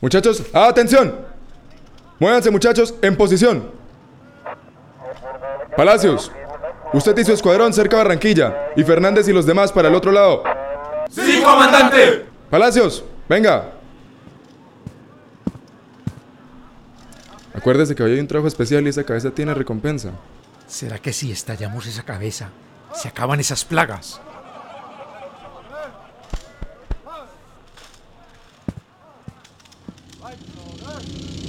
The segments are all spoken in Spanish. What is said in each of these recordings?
Muchachos, atención. Muévanse muchachos, en posición. Palacios, usted y su escuadrón cerca de Barranquilla y Fernández y los demás para el otro lado. ¡Sí, comandante! Palacios, venga. Acuérdese que hoy hay un trabajo especial y esa cabeza tiene recompensa. ¿Será que si estallamos esa cabeza, se acaban esas plagas? Sure.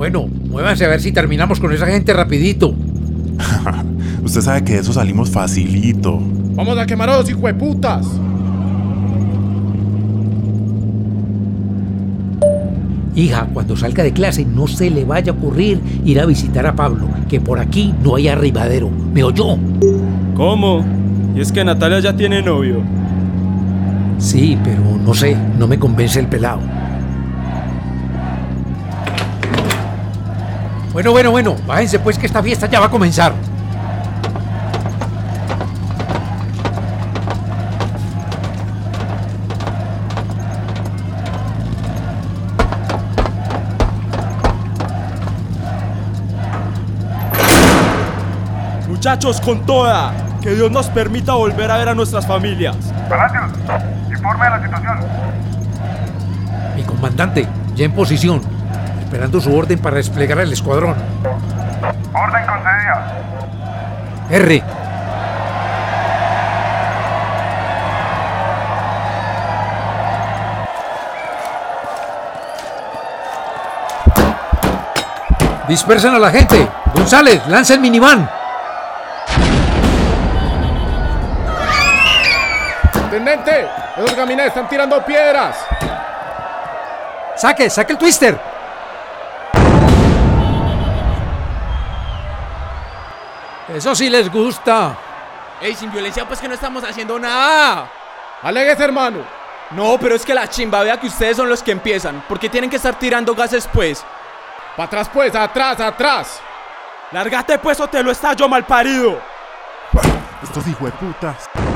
Bueno, muévanse a ver si terminamos con esa gente rapidito. Usted sabe que de eso salimos facilito. ¡Vamos a quemar a los hijueputas! Hija, cuando salga de clase no se le vaya a ocurrir ir a visitar a Pablo, que por aquí no hay arribadero. ¿Me oyó? ¿Cómo? ¿Y es que Natalia ya tiene novio? Sí, pero no sé, no me convence el pelado. Bueno, bueno, bueno, bájense pues que esta fiesta ya va a comenzar. Muchachos, con toda. Que Dios nos permita volver a ver a nuestras familias. Palacios, informe de la situación. Mi comandante, ya en posición, esperando su orden para desplegar el escuadrón. Orden concedida. R. Dispersen a la gente. González, lanza el minivan. ¡Tendente! ¡Esos gamines están tirando piedras! Saque, saque el twister. Eso sí les gusta. Ey, sin violencia, pues que no estamos haciendo nada. ¡Alegues, hermano! No, pero es que la chimba vea que ustedes son los que empiezan. ¿Por qué tienen que estar tirando gases pues? ¡Para atrás, pues! ¡Atrás, atrás! Lárgate pues o te lo estallo mal parido. Estos hijueputas. Palacios,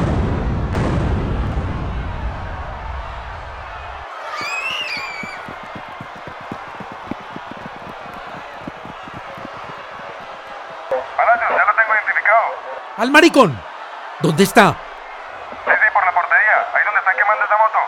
Al maricón. ¿Dónde está? Sí, por la portería. Ahí donde están quemando esa moto.